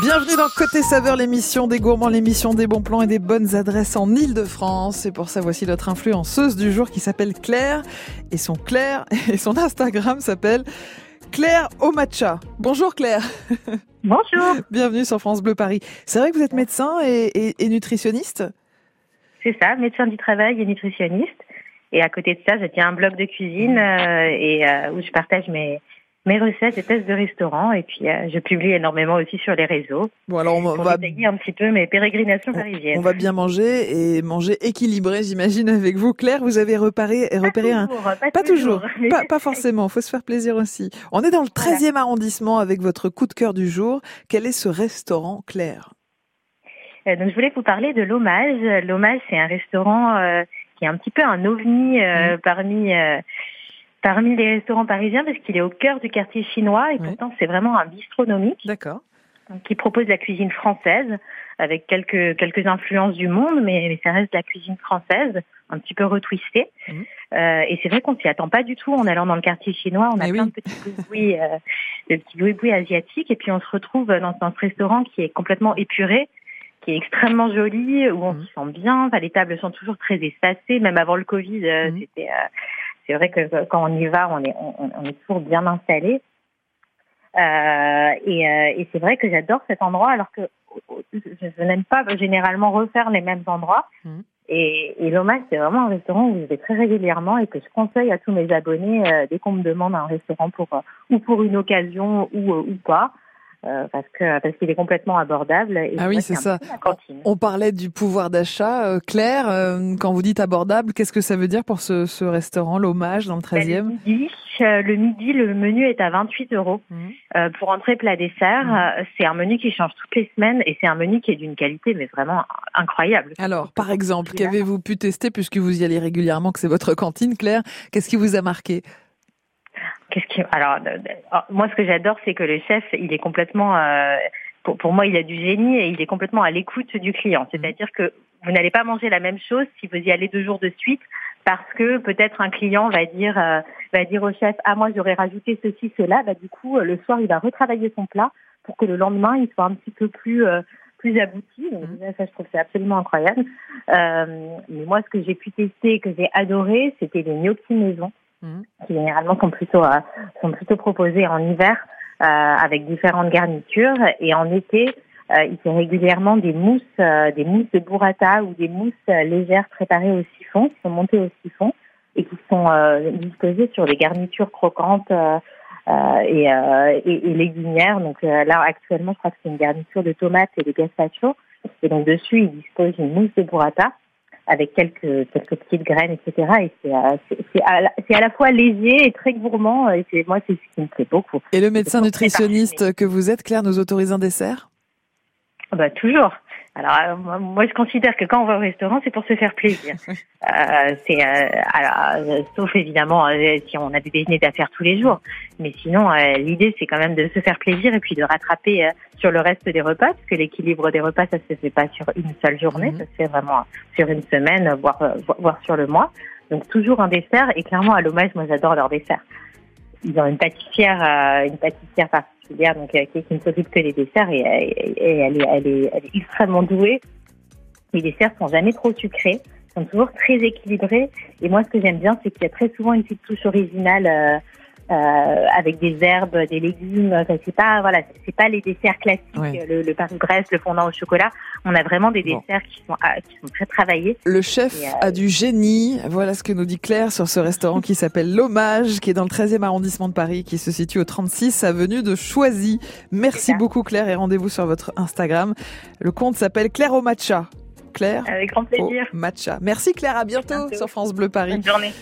Bienvenue dans Côté Saveur, l'émission des gourmands, l'émission des bons plans et des bonnes adresses en Ile-de-France. Et pour ça, voici notre influenceuse du jour qui s'appelle Claire. Et son Claire, et son Instagram s'appelle Claire au matcha. Bonjour Claire. Bonjour. Bienvenue sur France Bleu Paris. C'est vrai que vous êtes médecin et, et nutritionniste? C'est ça, médecin du travail et nutritionniste. Et à côté de ça, je tiens un blog de cuisine euh, et euh, où je partage mes, mes recettes et tests de restaurant. Et puis, euh, je publie énormément aussi sur les réseaux. Bon, alors on va, détailler un petit peu mes pérégrinations parisiennes. On va bien manger et manger équilibré, j'imagine, avec vous. Claire, vous avez repéré, repéré un... Pas, pas toujours. toujours. pas, pas, forcément. Faut se faire plaisir aussi. On est dans le 13e voilà. arrondissement avec votre coup de cœur du jour. Quel est ce restaurant, Claire? Euh, donc, je voulais vous parler de l'Hommage. L'Hommage, c'est un restaurant euh, qui est un petit peu un ovni euh, mmh. parmi parmi les restaurants parisiens parce qu'il est au cœur du quartier chinois et oui. pourtant c'est vraiment un bistronomique. D'accord. Qui propose la cuisine française avec quelques quelques influences du monde, mais, mais ça reste la cuisine française, un petit peu retwistée. Mmh. Euh, et c'est vrai qu'on s'y attend pas du tout en allant dans le quartier chinois. On a mais plein oui. de petits boui euh, de petits boui asiatiques et puis on se retrouve dans, dans ce restaurant qui est complètement épuré qui est extrêmement joli, où on mmh. s'y sent bien. Enfin, les tables sont toujours très espacées, même avant le Covid. Mmh. C'était, euh, c'est vrai que quand on y va, on est, on, on est toujours bien installé. Euh, et, euh, et c'est vrai que j'adore cet endroit, alors que je, je n'aime pas généralement refaire les mêmes endroits. Mmh. Et, et l'hommage, c'est vraiment un restaurant où je vais très régulièrement et que je conseille à tous mes abonnés euh, dès qu'on me demande un restaurant pour ou pour une occasion ou, ou pas. Euh, parce que parce qu'il est complètement abordable. Et ah oui, c'est ça. On parlait du pouvoir d'achat. Euh, Claire, euh, quand vous dites abordable, qu'est-ce que ça veut dire pour ce, ce restaurant, l'hommage dans le 13e ben, le, midi, le midi, le menu est à 28 euros. Mmh. pour entrée, plat, dessert. Mmh. C'est un menu qui change toutes les semaines et c'est un menu qui est d'une qualité mais vraiment incroyable. Alors, par exemple, qu'avez-vous pu tester puisque vous y allez régulièrement, que c'est votre cantine, Claire Qu'est-ce qui vous a marqué? Qu'est-ce qui alors moi ce que j'adore c'est que le chef il est complètement euh, pour, pour moi il a du génie et il est complètement à l'écoute du client. C'est-à-dire que vous n'allez pas manger la même chose si vous y allez deux jours de suite parce que peut-être un client va dire euh, va dire au chef ah moi j'aurais rajouté ceci cela bah du coup le soir il va retravailler son plat pour que le lendemain il soit un petit peu plus euh, plus abouti. Donc mmh. ça je trouve c'est absolument incroyable. Euh, mais moi ce que j'ai pu tester et que j'ai adoré c'était les gnocchis maison qui généralement sont plutôt euh, sont plutôt proposés en hiver euh, avec différentes garnitures. Et en été euh, il fait régulièrement des mousses des mousses de burrata ou des mousses légères préparées au siphon qui sont montées au siphon et qui sont disposées sur des garnitures croquantes et, et, et, légumières. Donc là actuellement je crois que c'est une garniture de tomates et de gazpacho. Et donc dessus il dispose une mousse de burrata avec quelques quelques petites graines, etc. Et c'est c'est à, à, la fois léger et très gourmand. Et c'est moi c'est ce qui me plaît beaucoup. Et le médecin nutritionniste que vous êtes, Claire, nous autorise un dessert? Bah toujours. Alors moi je considère que quand on va au restaurant, c'est pour se faire plaisir. euh, c'est euh, alors sauf évidemment euh, si on a des déjeuners d'affaires tous les jours, mais sinon euh, l'idée c'est quand même de se faire plaisir et puis de rattraper euh, sur le reste des repas parce que l'équilibre des repas ça se fait pas sur une seule journée, mmh. ça se fait vraiment sur une semaine voire voire sur le mois. Donc toujours un dessert et clairement à l'hommage moi j'adore leur dessert. Ils ont une pâtissière une pâtissière donc euh, qui, qui ne s'occupe que des desserts et, elle, est, elle, est, elle est extrêmement douée. Les desserts sont jamais trop sucrés, sont toujours très équilibrés. Et moi, ce que j'aime bien, c'est qu'il y a très souvent une petite touche originale euh, avec des herbes, des légumes. C'est pas voilà, c'est pas les desserts classiques, Ouais. le, le Paris-Brest, le fondant au chocolat. On a vraiment des Bon. desserts qui sont ah, qui sont très travaillés. Le chef Et, euh, a du génie. Voilà ce que nous dit Claire sur ce restaurant qui s'appelle L'Hommage, qui est dans le 13e arrondissement de Paris, qui se situe au 36 avenue de Choisy. Merci beaucoup Claire et rendez-vous sur votre Instagram. Le compte s'appelle Claire au matcha. Claire Avec grand au plaisir. matcha. Merci Claire, à bientôt bientôt. sur France Bleu Paris. Bonne journée.